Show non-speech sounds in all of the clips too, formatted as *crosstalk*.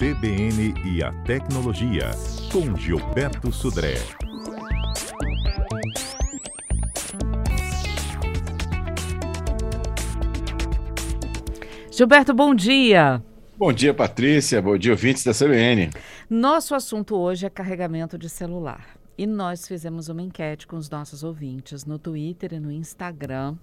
CBN e a Tecnologia, com Gilberto Sudré. Gilberto, bom dia. Bom dia, Patrícia. Bom dia, ouvintes da CBN. Nosso assunto hoje é carregamento de celular. E nós fizemos uma enquete com os nossos ouvintes no Twitter e no Instagram.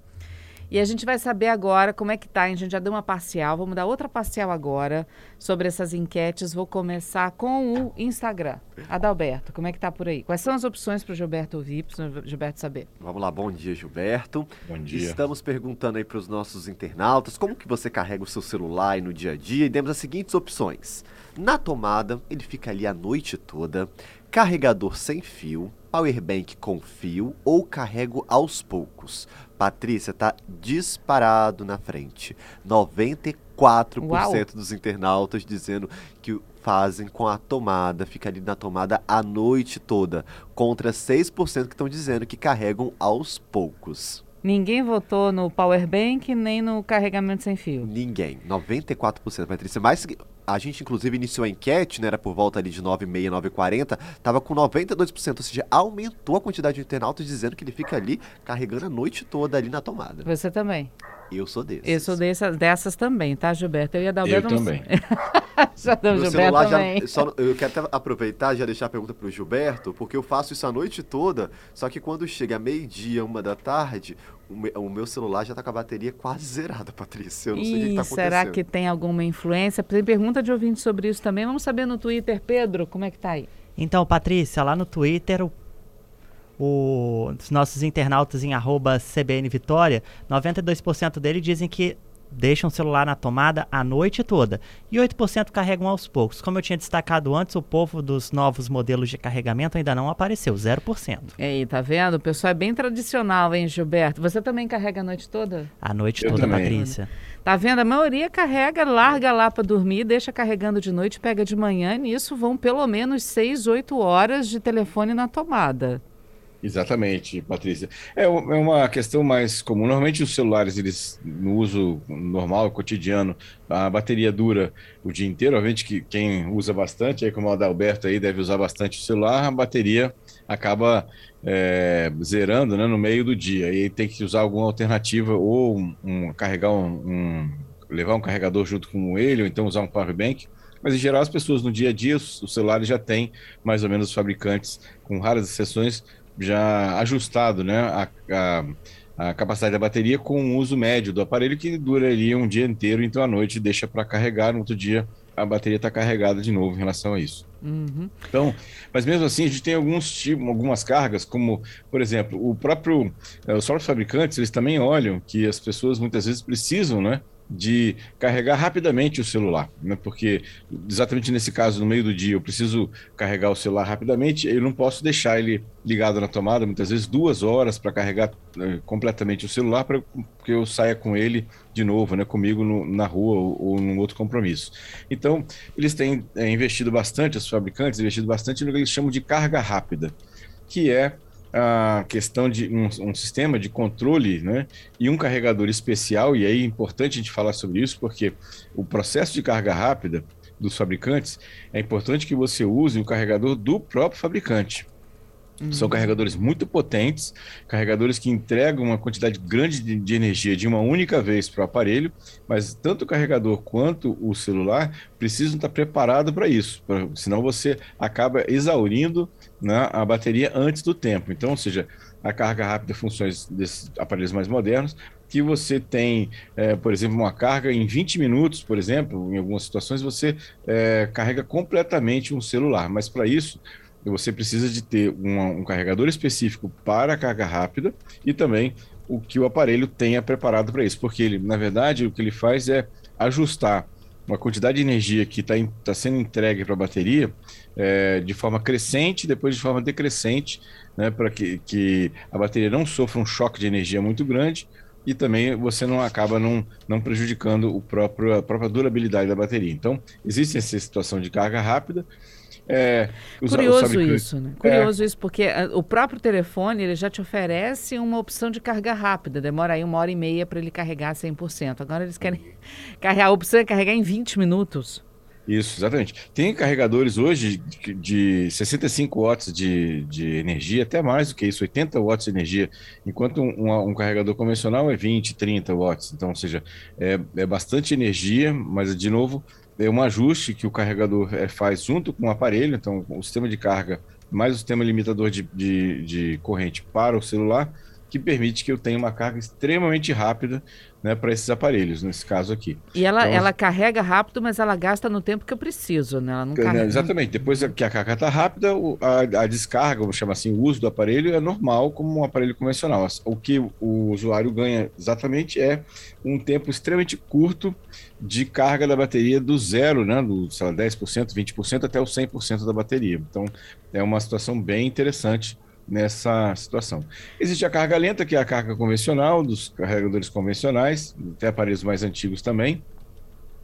E a gente vai saber agora como é que tá. A gente já deu uma parcial, vamos dar outra parcial agora sobre essas enquetes. Vou começar com o Instagram. Adalberto, como é que tá por aí? Quais são as opções para o Gilberto ouvir, para o Gilberto saber? Vamos lá, bom dia, Gilberto. Bom dia. Estamos perguntando aí para os nossos internautas como que você carrega o seu celular aí no dia a dia e demos as seguintes opções. Na tomada, ele fica ali a noite toda. Carregador sem fio, powerbank com fio ou carrego aos poucos. Patrícia tá disparado na frente. 94% Uau. dos internautas dizendo que fazem com a tomada, fica ali na tomada a noite toda, contra 6% que estão dizendo que carregam aos poucos. Ninguém votou no powerbank nem no carregamento sem fio. Ninguém, 94%, Patrícia. Mas a gente, inclusive, iniciou a enquete, né? Era por volta ali de 9,6, 9,40. Tava com 92%, ou seja, aumentou a quantidade de internautas dizendo que ele fica ali carregando a noite toda ali na tomada. Você também. Eu sou desses. Eu sou dessas, dessas também, tá, Gilberto? Eu ia dar o Eu também. *laughs* *laughs* deu o Meu Gilberto já. Só, eu quero até aproveitar e já deixar a pergunta pro Gilberto, porque eu faço isso a noite toda, só que quando chega meio-dia, uma da tarde, o me- o meu celular já tá com a bateria quase zerada, Patrícia. Eu não sei o que, que tá Ih, será acontecendo. que tem alguma influência? Tem pergunta de ouvinte sobre isso também. Vamos saber no Twitter, Pedro, como é que tá aí? Então, Patrícia, lá no Twitter, o, o- os nossos internautas em arroba CBN Vitória, 92% deles dizem que deixam o celular na tomada a noite toda. E 8% carregam aos poucos. Como eu tinha destacado antes, o povo dos novos modelos de carregamento ainda não apareceu, 0%. E aí, tá vendo? O pessoal é bem tradicional, hein, Gilberto? Você também carrega a noite toda? A noite Eu toda, também. Patrícia. Tá vendo? A maioria carrega, larga lá pra dormir, deixa carregando de noite, pega de manhã. E nisso vão pelo menos 6, 8 horas de telefone na tomada. Exatamente, Patrícia. É, é uma questão mais comum. Normalmente os celulares, eles no uso normal, cotidiano, a bateria dura o dia inteiro. Obviamente que quem usa bastante, aí como o Adalberto aí deve usar bastante o celular, a bateria acaba é, zerando né, no meio do dia. E tem que usar alguma alternativa, ou um, um- carregar um, um- levar um carregador junto com ele, ou então usar um power bank. Mas em geral as pessoas no dia a dia, os, os celulares já têm mais ou menos os fabricantes, com raras exceções, já ajustado né, a, a, a capacidade da bateria com o uso médio do aparelho, que duraria um dia inteiro, então à noite deixa para carregar, no outro dia a bateria está carregada de novo em relação a isso. Uhum. Então, mas mesmo assim, a gente tem alguns tipos, algumas cargas, como, por exemplo, o próprio, eh, os próprios fabricantes, eles também olham que as pessoas muitas vezes precisam, né, de carregar rapidamente o celular, né, porque exatamente nesse caso, no meio do dia, eu preciso carregar o celular rapidamente, eu não posso deixar ele ligado na tomada, muitas vezes duas horas para carregar eh, completamente o celular para que eu saia com ele de novo, né, comigo no- na rua ou, ou num outro compromisso. Então, eles têm é, investido bastante, os fabricantes investido bastante no que eles chamam de carga rápida, que é a questão de um, um sistema de controle né, e um carregador especial, e aí é importante a gente falar sobre isso, porque o processo de carga rápida dos fabricantes, é importante que você use o carregador do próprio fabricante. São carregadores muito potentes, carregadores que entregam uma quantidade grande de, de energia de uma única vez para o aparelho, mas tanto o carregador quanto o celular precisam estar preparados para isso, pra- senão você acaba exaurindo né, a bateria antes do tempo. Então, ou seja, a carga rápida, funções desses aparelhos mais modernos, que você tem, eh, por exemplo, uma carga em 20 minutos, por exemplo, em algumas situações você eh, carrega completamente um celular, mas para isso você precisa de ter um carregador específico para a carga rápida e também o que o aparelho tenha preparado para isso, porque ele, na verdade, o que ele faz é ajustar uma quantidade de energia que está sendo entregue para a bateria eh, de forma crescente, depois de forma decrescente, né, para que, que a bateria não sofra um choque de energia muito grande e também você não acaba não, não prejudicando o próprio, a própria durabilidade da bateria. Então, existe essa situação de carga rápida. É, os- os Curioso isso, né? Curioso isso, porque ah, o próprio telefone ele já te oferece uma opção de carga rápida. Demora aí uma hora e meia para ele carregar 100%. Agora eles querem *laughs* carregar. A opção é carregar em 20 minutos. Isso, exatamente. Tem carregadores hoje de, de 65 watts de, de energia, até mais do que isso, 80 watts de energia, enquanto um, um, um carregador convencional é 20, 30 watts. Então, ou seja, é, é bastante energia, mas, de novo, é um ajuste que o carregador é, faz junto com o aparelho. Então, o sistema de carga mais o sistema limitador de, de, de corrente para o celular que permite que eu tenha uma carga extremamente rápida né, para esses aparelhos, nesse caso aqui. E ela, então, ela carrega rápido, mas ela gasta no tempo que eu preciso, né? Ela não né, carrega... Exatamente. Depois que a carga está rápida, a, a, descarga, vamos chamar assim, o uso do aparelho é normal como um aparelho convencional. O que o usuário ganha exatamente é um tempo extremamente curto de carga da bateria do zero, né, do sei lá, 10%, 20% até o 100% da bateria. Então, é uma situação bem interessante nessa situação. Existe a carga lenta, que é a carga convencional, dos carregadores convencionais, até aparelhos mais antigos também.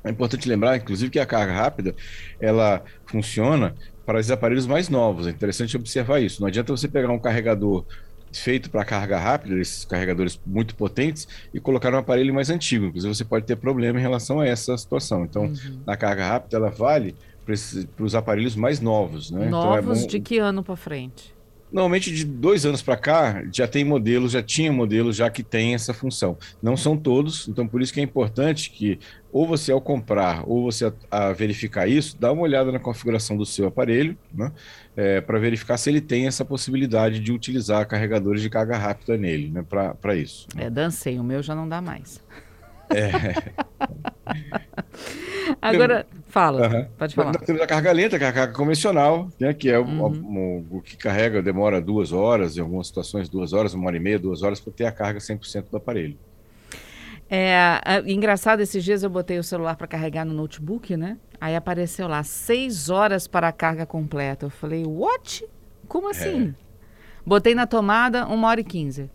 É importante lembrar, inclusive, que a carga rápida, ela funciona para os aparelhos mais novos. É interessante observar isso. Não adianta você pegar um carregador feito para carga rápida, esses carregadores muito potentes, e colocar um aparelho mais antigo. Inclusive, você pode ter problema em relação a essa situação. Então, uhum. a carga rápida, ela vale para os aparelhos mais novos. Né? Novos então, é bom... de que ano para frente? Normalmente de dois anos para cá já tem modelos, já tinha modelos já que tem essa função. Não são todos, então por isso que é importante que ou você ao comprar ou você a, a verificar isso, dá uma olhada na configuração do seu aparelho, né, é, para verificar se ele tem essa possibilidade de utilizar carregadores de carga rápida nele, né, para isso. É, dancei, o meu já não dá mais. É. Agora, fala, uhum. pode falar. Nós temos a carga lenta, que é a carga convencional, né, que é uhum. o, o, o, que carrega, demora duas horas, em algumas situações duas horas, uma hora e meia, duas horas, para ter a carga 100% do aparelho. É, engraçado, esses dias eu botei o celular para carregar no notebook, né? Aí apareceu lá, seis horas para a carga completa. Eu falei, what? Como assim? É. Botei na tomada, uma hora e quinze.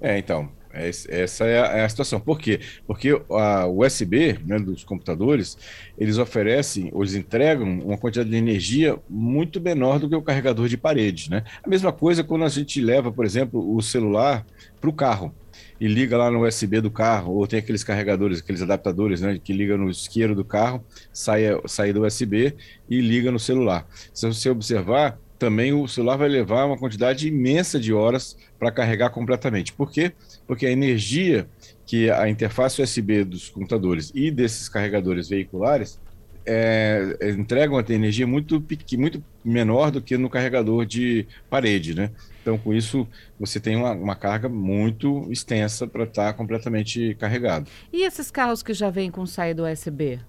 É, então, essa é a, é a, situação. Por quê? Porque a USB né, dos computadores, eles oferecem, ou eles entregam uma quantidade de energia muito menor do que o carregador de parede. Né? A mesma coisa quando a gente leva, por exemplo, o celular para o carro e liga lá no USB do carro, ou tem aqueles carregadores, aqueles adaptadores né, que liga no isqueiro do carro, sai, sai do USB e liga no celular. Se você observar, também o celular vai levar uma quantidade imensa de horas para carregar completamente. Por quê? Porque a energia que a interface USB dos computadores e desses carregadores veiculares é, entregam uma energia muito, muito menor do que no carregador de parede, né? Então, com isso, você tem uma, uma carga muito extensa para estar tá completamente carregado. E esses carros que já vêm com saída USB?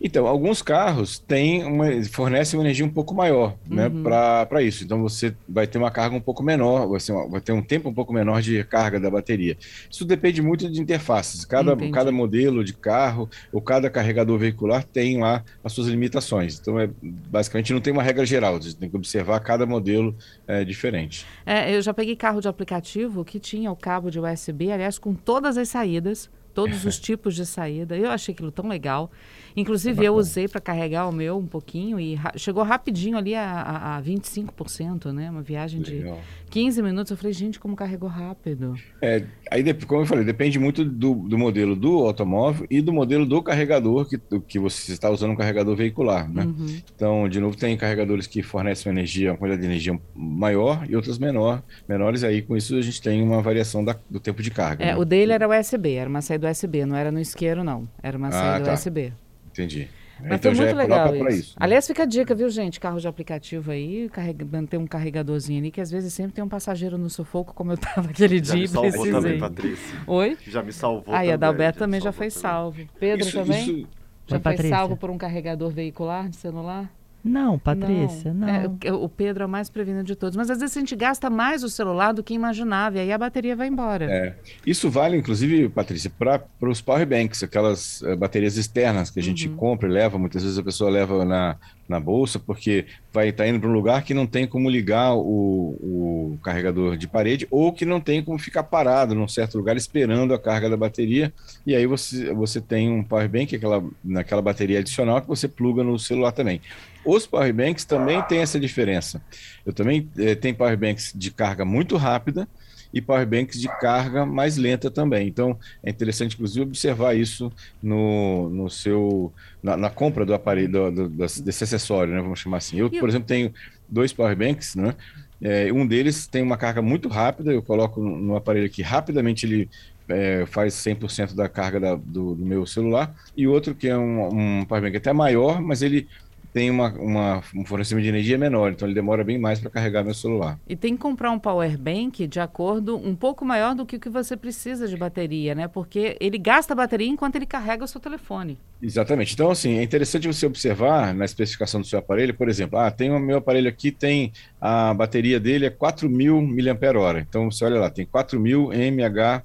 Então, alguns carros têm uma, fornecem uma energia um pouco maior né, uhum. para isso. Então, você vai ter uma carga um pouco menor, vai, ser vai ter um tempo um pouco menor de carga da bateria. Isso depende muito de interfaces. Cada, cada modelo de carro ou cada carregador veicular tem lá as suas limitações. Então, é, basicamente, não tem uma regra geral. Você tem que observar cada modelo é, diferente. É, eu já peguei carro de aplicativo que tinha o cabo de USB, aliás, com todas as saídas todos os *laughs* tipos de saída. Eu achei aquilo tão legal. Inclusive, é eu usei para carregar o meu um pouquinho e ra chegou rapidinho ali a, a, a 25%, né? Uma viagem legal. de 15 minutos. Eu falei, gente, como carregou rápido. É, aí, como eu falei, depende muito do, do modelo do automóvel e do modelo do carregador que, que você está usando um carregador veicular, né? Uhum. Então, de novo, tem carregadores que fornecem uma energia, uma quantidade de energia maior e outros menor, menores. Aí, com isso, a gente tem uma variação da, do tempo de carga. É, né? o dele era USB, era uma saída USB, não era no isqueiro, não. Era uma ah, saída tá. USB. Entendi. Mas então foi muito é legal isso. isso né? Aliás, fica a dica, viu, gente? Carro de aplicativo aí, carrega, manter um carregadorzinho ali, que às vezes sempre tem um passageiro no sufoco, como eu estava aquele já dia. Já me salvou também, Patrícia. Oi? Já me salvou Aí, a Adalberto também já foi também. salvo. Pedro isso, também? Isso... Já Oi, foi Patrícia. salvo por um carregador veicular de celular? Não, Patrícia, não. não. É, o Pedro é o mais prevenido de todos. Mas às vezes a gente gasta mais o celular do que imaginava, e aí a bateria vai embora. É. Isso vale, inclusive, Patrícia, para os power banks, aquelas uh, baterias externas que a gente uhum. compra e leva. Muitas vezes a pessoa leva na, na bolsa, porque vai estar tá indo para um lugar que não tem como ligar o, o carregador de parede, ou que não tem como ficar parado num certo lugar esperando a carga da bateria. E aí você, você tem um power bank, aquela, naquela bateria adicional, que você pluga no celular também. Os powerbanks também têm essa diferença. Eu também eh, tenho powerbanks de carga muito rápida e powerbanks de carga mais lenta também. Então, é interessante, inclusive, observar isso no, no seu, na, na compra do aparelho, do, do, desse acessório, né? Vamos chamar assim. Eu, por exemplo, tenho dois powerbanks, né? É, um deles tem uma carga muito rápida, eu coloco no aparelho aqui, rapidamente ele é, faz 100% da carga da, do, do, meu celular, e outro que é um, um powerbank até maior, mas ele tem uma, uma, um fornecimento de energia menor, então ele demora bem mais para carregar meu celular. E tem que comprar um power bank de acordo um pouco maior do que o que você precisa de bateria, né? Porque ele gasta bateria enquanto ele carrega o seu telefone. Exatamente. Então, assim, é interessante você observar na especificação do seu aparelho, por exemplo, ah, tem o meu aparelho aqui, tem a bateria dele é 4.000 mAh. Então, você olha lá, tem 4.000 mAh,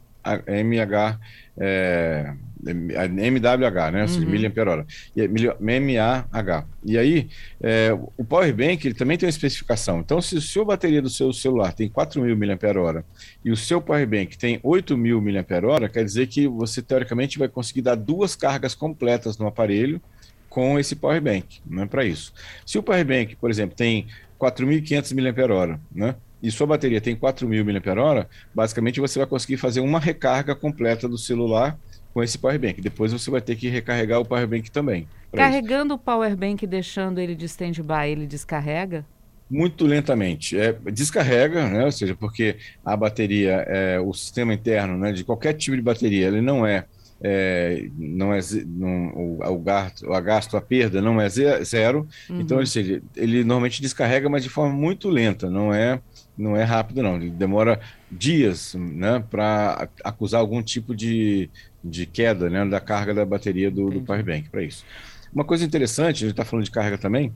mAh é, MWH, né? Ou seja, uhum. miliampere hora. E, MAH. E aí, é, o Power Bank ele também tem uma especificação. Então, se a sua bateria do seu celular tem 4.000 mAh e o seu Power Bank tem 8.000 mAh, quer dizer que você, teoricamente, vai conseguir dar duas cargas completas no aparelho com esse Power Bank, não é para isso. Se o Power Bank, por exemplo, tem 4.500 mAh, né? e sua bateria tem 4.000 mAh, basicamente você vai conseguir fazer uma recarga completa do celular com esse power bank. Depois você vai ter que recarregar o power bank também. Carregando isso. o power bank e deixando ele de stand-by, ele descarrega? Muito lentamente. É, descarrega, né? ou seja, porque a bateria, é, o sistema interno né, de qualquer tipo de bateria, ele não é é, não é não, o, o, gasto, o gasto, a perda não é zero, uhum. então ele, ele normalmente descarrega, mas de forma muito lenta, não é não é rápido não, ele demora dias né, para acusar algum tipo de, de queda né, da carga da bateria do, do power bank para isso. Uma coisa interessante, a gente está falando de carga também,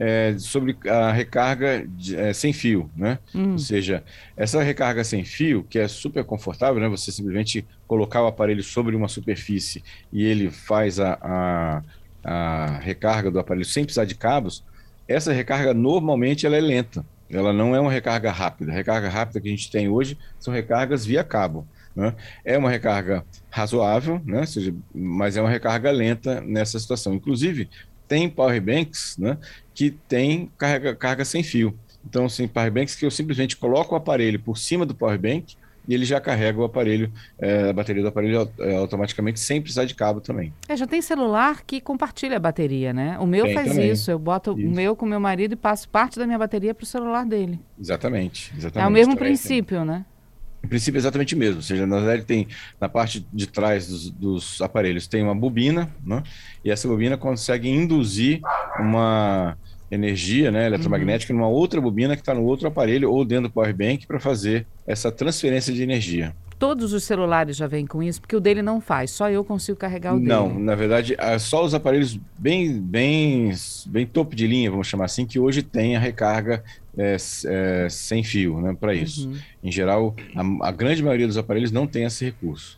é sobre a recarga de, é, sem fio, né? Hum. Ou seja, essa recarga sem fio, que é super confortável, né? Você simplesmente colocar o aparelho sobre uma superfície e ele faz a, a, a recarga do aparelho sem precisar de cabos, essa recarga normalmente ela é lenta. Ela não é uma recarga rápida. A recarga rápida que a gente tem hoje são recargas via cabo. Né? É uma recarga razoável, né? seja, mas é uma recarga lenta nessa situação. Inclusive, tem power banks né, que tem carga, carga sem fio. Então, assim, power banks que eu simplesmente coloco o aparelho por cima do power bank e ele já carrega o aparelho, é, a bateria do aparelho é, automaticamente, sem precisar de cabo também. É, já tem celular que compartilha a bateria, né? O meu tem faz também. isso. Eu boto isso. o meu com meu marido e passo parte da minha bateria para o celular dele. Exatamente, exatamente. É o mesmo princípio, né? O princípio é exatamente o mesmo, ou seja, na verdade tem na parte de trás dos, dos, aparelhos tem uma bobina, né? E essa bobina consegue induzir uma energia né, eletromagnética uhum. numa outra bobina que está no outro aparelho ou dentro do power bank para fazer essa transferência de energia. Todos os celulares já vêm com isso, porque o dele não faz, só eu consigo carregar o não, dele. Não, na verdade, é só os aparelhos bem, bem, bem topo de linha, vamos chamar assim, que hoje tem a recarga é, é, sem fio né, para isso. Uhum. Em geral, a, a, grande maioria dos aparelhos não tem esse recurso.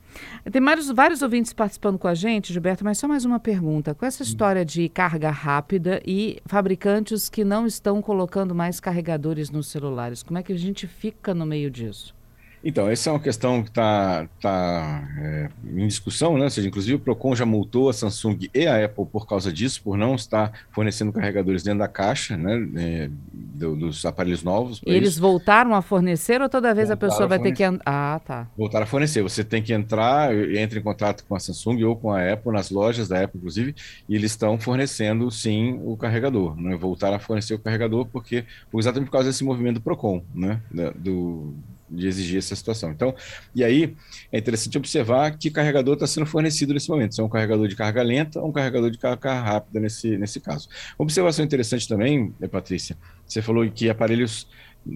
Tem vários, vários ouvintes participando com a gente, Gilberto, mas só mais uma pergunta. Com essa história de carga rápida e fabricantes que não estão colocando mais carregadores nos celulares, como é que a gente fica no meio disso? Então, essa é uma questão que está tá, é, em discussão, né? Ou seja, inclusive o Procon já multou a Samsung e a Apple por causa disso, por não estar fornecendo carregadores dentro da caixa, né? É, do, dos aparelhos novos. E eles voltaram a fornecer ou toda vez voltaram a pessoa vai ter que... Ah, tá. Voltaram a fornecer. Você tem que entrar, entra em contato com a Samsung ou com a Apple, nas lojas da Apple, inclusive, e eles estão fornecendo, sim, o carregador. Né? Voltaram a fornecer o carregador porque, exatamente por causa desse movimento do Procon, né? Do, de exigir essa situação. Então, e aí é interessante observar que carregador está sendo fornecido nesse momento. Se é um carregador de carga lenta ou um carregador de carga rápida nesse, nesse caso. Observação interessante também, né, Patrícia, você falou que aparelhos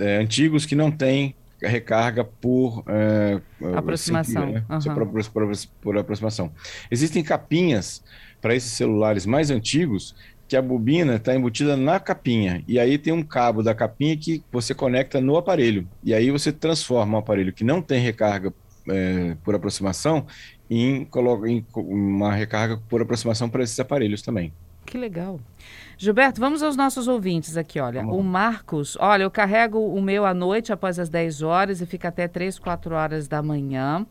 é, antigos que não têm recarga por é, aproximação. né? uhum. por, por, por aproximação. Existem capinhas para esses celulares mais antigos que a bobina está embutida na capinha. E aí tem um cabo da capinha que você conecta no aparelho. E aí você transforma um aparelho que não tem recarga é, por aproximação em, em uma recarga por aproximação para esses aparelhos também. Que legal. Gilberto, vamos aos nossos ouvintes aqui, olha. Vamos. O Marcos, olha, eu carrego o meu à noite após as 10 horas e fica até 3, 4 horas da manhã.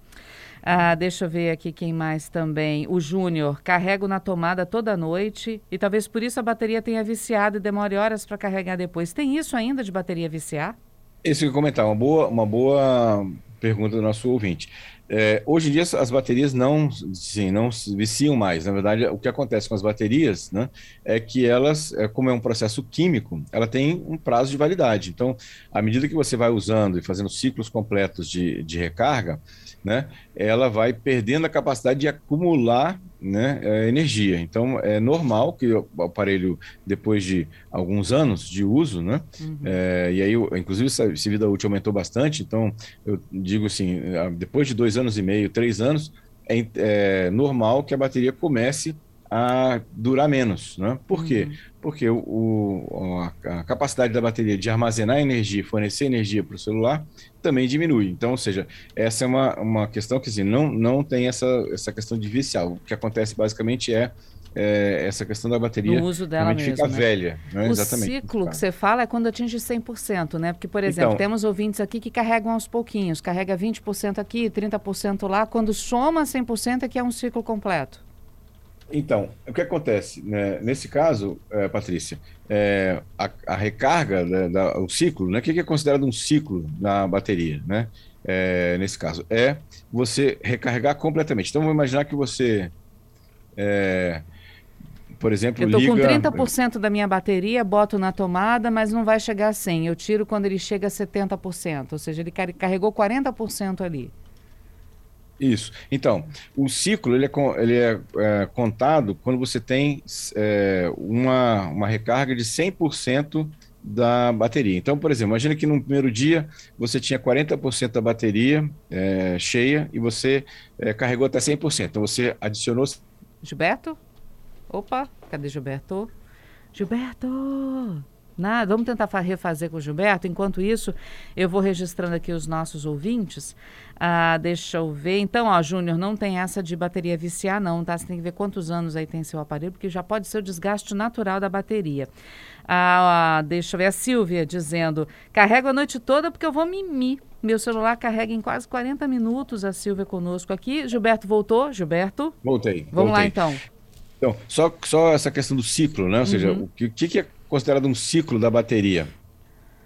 Ah, deixa eu ver aqui quem mais também. O Júnior, carrego na tomada toda noite e talvez por isso a bateria tenha viciado e demore horas para carregar depois. Tem isso ainda de bateria viciar? Isso que eu comentar, uma boa, uma boa pergunta do nosso ouvinte. É, hoje em dia as baterias não, sim, não viciam mais. Na verdade, o que acontece com as baterias, né, é que elas, é, como é um processo químico, ela tem um prazo de validade. Então, à medida que você vai usando e fazendo ciclos completos de, de recarga, né, ela vai perdendo a capacidade de acumular né, é, energia. Então, é normal que o aparelho, depois de alguns anos de uso, né, uhum. é, e aí, inclusive, essa vida útil aumentou bastante. Então, eu digo assim, depois de dois anos e meio, três anos, é, é normal que a bateria comece a durar menos. Né? Por quê? Uhum. Porque o, o, a capacidade da bateria de armazenar energia, fornecer energia para o celular, também diminui. Então, ou seja, essa é uma, uma questão que assim, não, não tem essa, essa questão de viciar. O que acontece basicamente é é, essa questão da bateria no uso dela mesmo, fica né? velha. Né? O Exatamente. ciclo que você fala é quando atinge 100%, né? Porque, por exemplo, então, temos ouvintes aqui que carregam aos pouquinhos, carrega 20% aqui, 30% lá. Quando soma 100% é que é um ciclo completo. Então, o que acontece? Né? Nesse caso, é, Patrícia, é, a, a, recarga, né, da, o ciclo, né? o que é considerado um ciclo na bateria, né? É, nesse caso, é você recarregar completamente. Então, vamos imaginar que você, é, por exemplo, Eu estou liga... com 30% da minha bateria, boto na tomada, mas não vai chegar a 100. Eu tiro quando ele chega a 70%, ou seja, ele carregou 40% ali. Isso. Então, o ciclo ele é, ele é, é contado quando você tem é, uma, uma recarga de 100% da bateria. Então, por exemplo, imagina que no primeiro dia você tinha 40% da bateria é, cheia e você é, carregou até 100%. Então, você adicionou... Gilberto? Opa, cadê Gilberto? Gilberto! Nada, vamos tentar refazer com o Gilberto. Enquanto isso, eu vou registrando aqui os nossos ouvintes. Ah, deixa eu ver. Então, ó, Júnior, não tem essa de bateria viciar, não, tá? Você tem que ver quantos anos aí tem seu aparelho, porque já pode ser o desgaste natural da bateria. Ah, deixa eu ver a Silvia dizendo: carrego a noite toda porque eu vou mimir. Meu celular carrega em quase 40 minutos. A Silvia conosco aqui. Gilberto voltou? Gilberto? Voltei. Vamos voltei. lá então. Então, só, só essa questão do ciclo, né? Ou uhum. seja, o que, que é considerado um ciclo da bateria?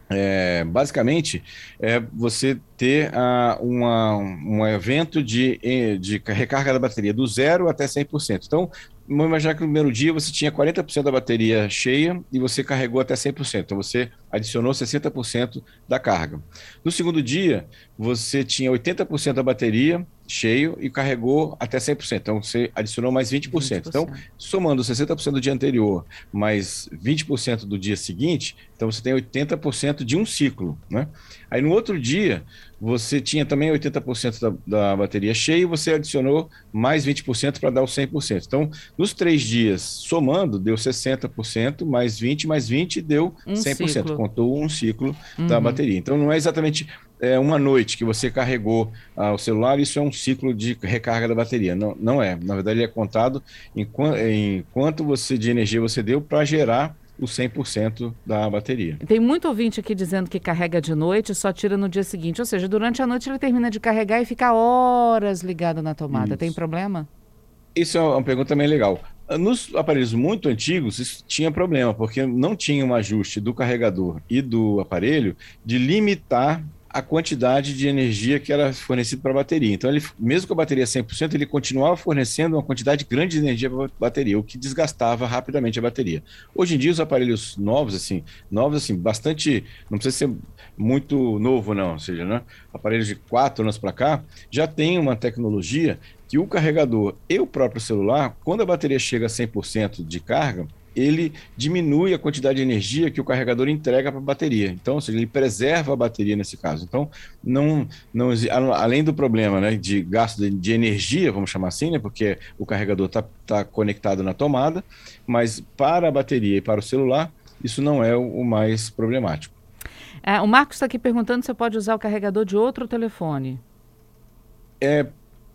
É, basicamente, é você ter uh, uma, um evento de, de recarga da bateria do zero até 100%. Então, vamos imaginar que no primeiro dia você tinha 40% da bateria cheia e você carregou até 100%. Então, você adicionou 60% da carga. No segundo dia, você tinha 80% da bateria cheio e carregou até 100%. Então, você adicionou mais 20%. 20%. Então, somando 60% do dia anterior mais 20% do dia seguinte, então você tem 80% de um ciclo. Né? Aí, no outro dia, você tinha também 80% da, da bateria cheia e você adicionou mais 20% para dar o 100%. Então, nos três dias, somando, deu 60%, mais 20%, mais 20% deu um 100%. Ciclo. Contou um ciclo uhum. da bateria. Então, não é exatamente é, uma noite que você carregou ah, o celular, isso é um ciclo de recarga da bateria. Não, não é. Na verdade, ele é contado em, em quanto você, de energia você deu para gerar o 100% da bateria. Tem muito ouvinte aqui dizendo que carrega de noite e só tira no dia seguinte. Ou seja, durante a noite ele termina de carregar e fica horas ligado na tomada. Isso. Tem problema? Isso é uma pergunta também legal. Nos aparelhos muito antigos, isso tinha problema, porque não tinha um ajuste do carregador e do aparelho de limitar a quantidade de energia que era fornecida para a bateria. Então, ele, mesmo com a bateria 100%, ele continuava fornecendo uma quantidade grande de energia para a bateria, o que desgastava rapidamente a bateria. Hoje em dia, os aparelhos novos, assim, novos, assim, bastante, não precisa ser muito novo, não, ou seja, né? aparelhos de quatro anos para cá, já tem uma tecnologia que o carregador e o próprio celular, quando a bateria chega a 100% de carga, ele diminui a quantidade de energia que o carregador entrega para a bateria. Então, ou seja, ele preserva a bateria nesse caso. Então, não, não além do problema né, de gasto de, de energia, vamos chamar assim, né, porque o carregador está tá conectado na tomada, mas para a bateria e para o celular, isso não é o, o mais problemático. É, o Marcos está aqui perguntando se você pode usar o carregador de outro telefone. É,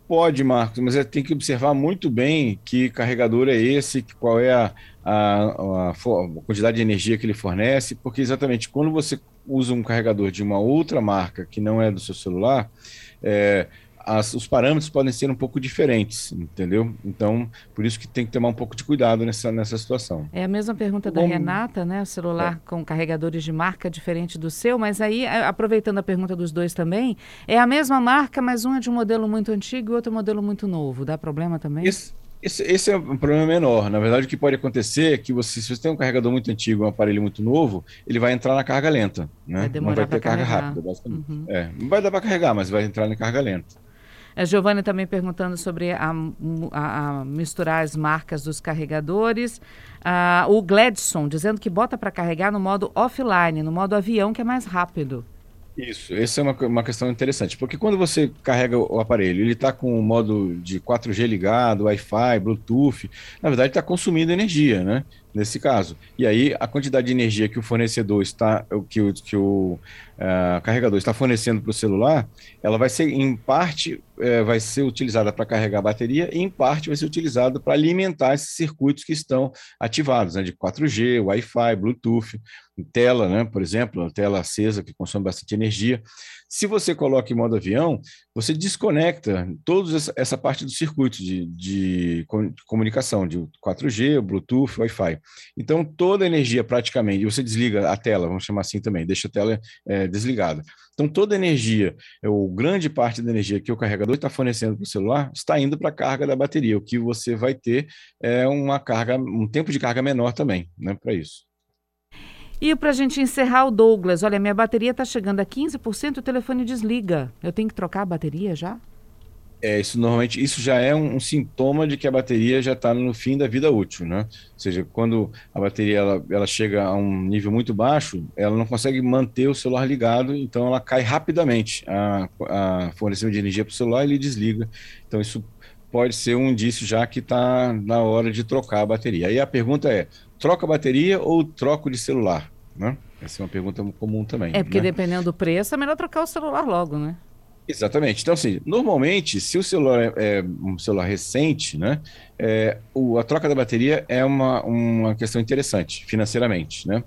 Pode, Marcos, mas tem que observar muito bem que carregador é esse, qual é a, a, a, quantidade de energia que ele fornece, porque exatamente quando você usa um carregador de uma outra marca que não é do seu celular, é, as, os parâmetros podem ser um pouco diferentes, entendeu? Então, por isso que tem que tomar um pouco de cuidado nessa, nessa situação. É a mesma pergunta da Bom, Renata, né? O celular com carregadores de marca diferente do seu, mas aí, aproveitando a pergunta dos dois também, é a mesma marca, mas um é de um modelo muito antigo e outro modelo muito novo. Dá problema também? Esse, esse, esse é um problema menor. Na verdade, o que pode acontecer é que você, se você tem um carregador muito antigo, um aparelho muito novo, ele vai entrar na carga lenta, né? Vai demorar não vai ter carga carregar. rápida, basicamente. Uhum. É, não vai dar para carregar, mas vai entrar na carga lenta. A Giovanni também perguntando sobre a, a- a misturar as marcas dos carregadores. O Gladson dizendo que bota para carregar no modo offline, no modo avião, que é mais rápido. Isso, essa é uma, uma questão interessante, porque quando você carrega o aparelho, ele está com o modo de 4G ligado, Wi-Fi, Bluetooth, na verdade está consumindo energia, né? Nesse caso. E aí a quantidade de energia que o fornecedor está, que o, que o ah, carregador está fornecendo para o celular, ela vai ser, em parte, eh, vai ser utilizada para carregar a bateria e em parte vai ser utilizada para alimentar esses circuitos que estão ativados, né? De 4G, Wi-Fi, Bluetooth tela, né, por exemplo, tela acesa que consome bastante energia. Se você coloca em modo avião, você desconecta toda essa, parte do circuito de, de co- de comunicação, de 4G, Bluetooth, Wi-Fi. Então, toda a energia praticamente, você desliga a tela, vamos chamar assim também, deixa a tela eh, desligada. Então, toda a energia, eh, ou grande parte da energia que o carregador está fornecendo para o celular, está indo para a carga da bateria. O que você vai ter é uma carga, um tempo de carga menor também, né, para isso. E para a gente encerrar o Douglas, olha, minha bateria está chegando a 15% e o telefone desliga. Eu tenho que trocar a bateria já? É, isso normalmente, isso já é um, um sintoma de que a bateria já está no fim da vida útil, né? Ou seja, quando a bateria ela, ela chega a um nível muito baixo, ela não consegue manter o celular ligado, então ela cai rapidamente. A, a fornecimento de energia para o celular ele desliga. Então isso pode ser um indício já que está na hora de trocar a bateria. Aí a pergunta é: troca a bateria ou troco de celular? Né? Essa é uma pergunta comum também. É porque né? dependendo do preço, é melhor trocar o celular logo, né? Exatamente. Então, assim, normalmente, se o celular é, é um celular recente, né, é, o- a troca da bateria é uma, uma questão interessante financeiramente, né?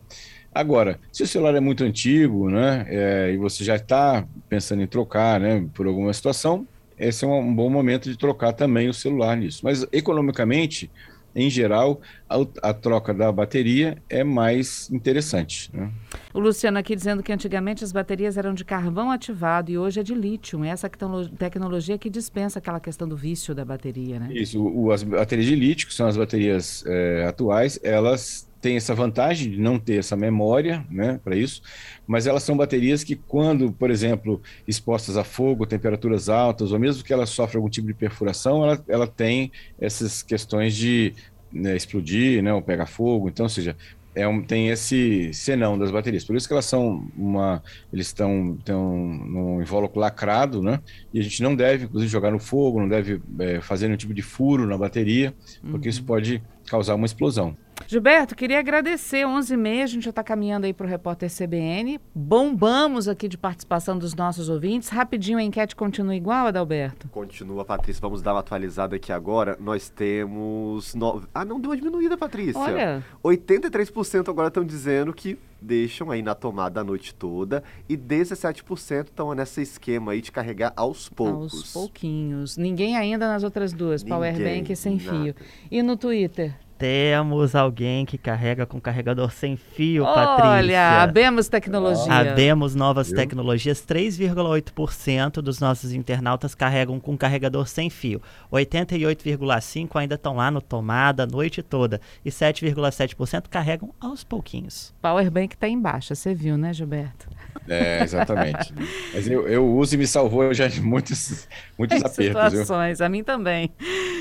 Agora, se o celular é muito antigo, né, é, e você já está pensando em trocar, né, por alguma situação, esse é um, um bom momento de trocar também o celular nisso. Mas economicamente, em geral, a, a troca da bateria é mais interessante, né? O Luciano aqui dizendo que antigamente as baterias eram de carvão ativado e hoje é de lítio. É essa tecno- tecnologia que dispensa aquela questão do vício da bateria, né? Isso, o- as baterias de lítio, que são as baterias é, atuais, elas têm essa vantagem de não ter essa memória, né, para isso, mas elas são baterias que quando, por exemplo, expostas a fogo, temperaturas altas, ou mesmo que ela sofra algum tipo de perfuração, ela, ela tem essas questões de né, explodir, né, ou pegar fogo, então, ou seja, é um, tem esse senão das baterias. Por isso que elas são uma. Eles estão num invólucro lacrado, né? E a gente não deve, inclusive, jogar no fogo, não deve é, fazer nenhum tipo de furo na bateria, porque isso pode causar uma explosão. Gilberto, queria agradecer. 11h30, a gente já está caminhando aí para o repórter CBN. Bombamos aqui de participação dos nossos ouvintes. Rapidinho, a enquete continua igual, Adalberto? Continua, Patrícia. Vamos dar uma atualizada aqui agora. Nós temos. No... Ah, não deu uma diminuída, Patrícia. Olha, 83% agora estão dizendo que deixam aí na tomada a noite toda e 17% estão nesse esquema aí de carregar aos poucos. aos pouquinhos. Ninguém ainda nas outras duas, Ninguém, Powerbank e sem fio. nada. E no Twitter? Temos alguém que carrega com carregador sem fio, Olha, Patrícia. abemos tecnologia. Abemos novas Viu? tecnologias. 3,8% dos nossos internautas carregam com carregador sem fio. 88,5% ainda estão lá no tomada a noite toda. E 7,7% carregam aos pouquinhos. Powerbank está embaixo, você viu, né, Gilberto? É, exatamente. *laughs* Mas eu, eu uso e me salvou já de muitos, muitos apertos. Viu? situações, a mim também.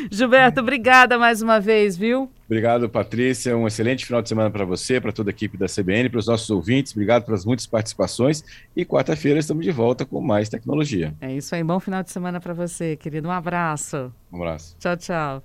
Gilberto, obrigada mais uma vez, viu? Obrigado, Patrícia. Um excelente final de semana para você, para toda a equipe da CBN, para os nossos ouvintes. Obrigado pelas muitas participações. E quarta-feira estamos de volta com mais tecnologia. É isso aí, bom final de semana para você, querido. Um abraço. Um abraço. Tchau, tchau.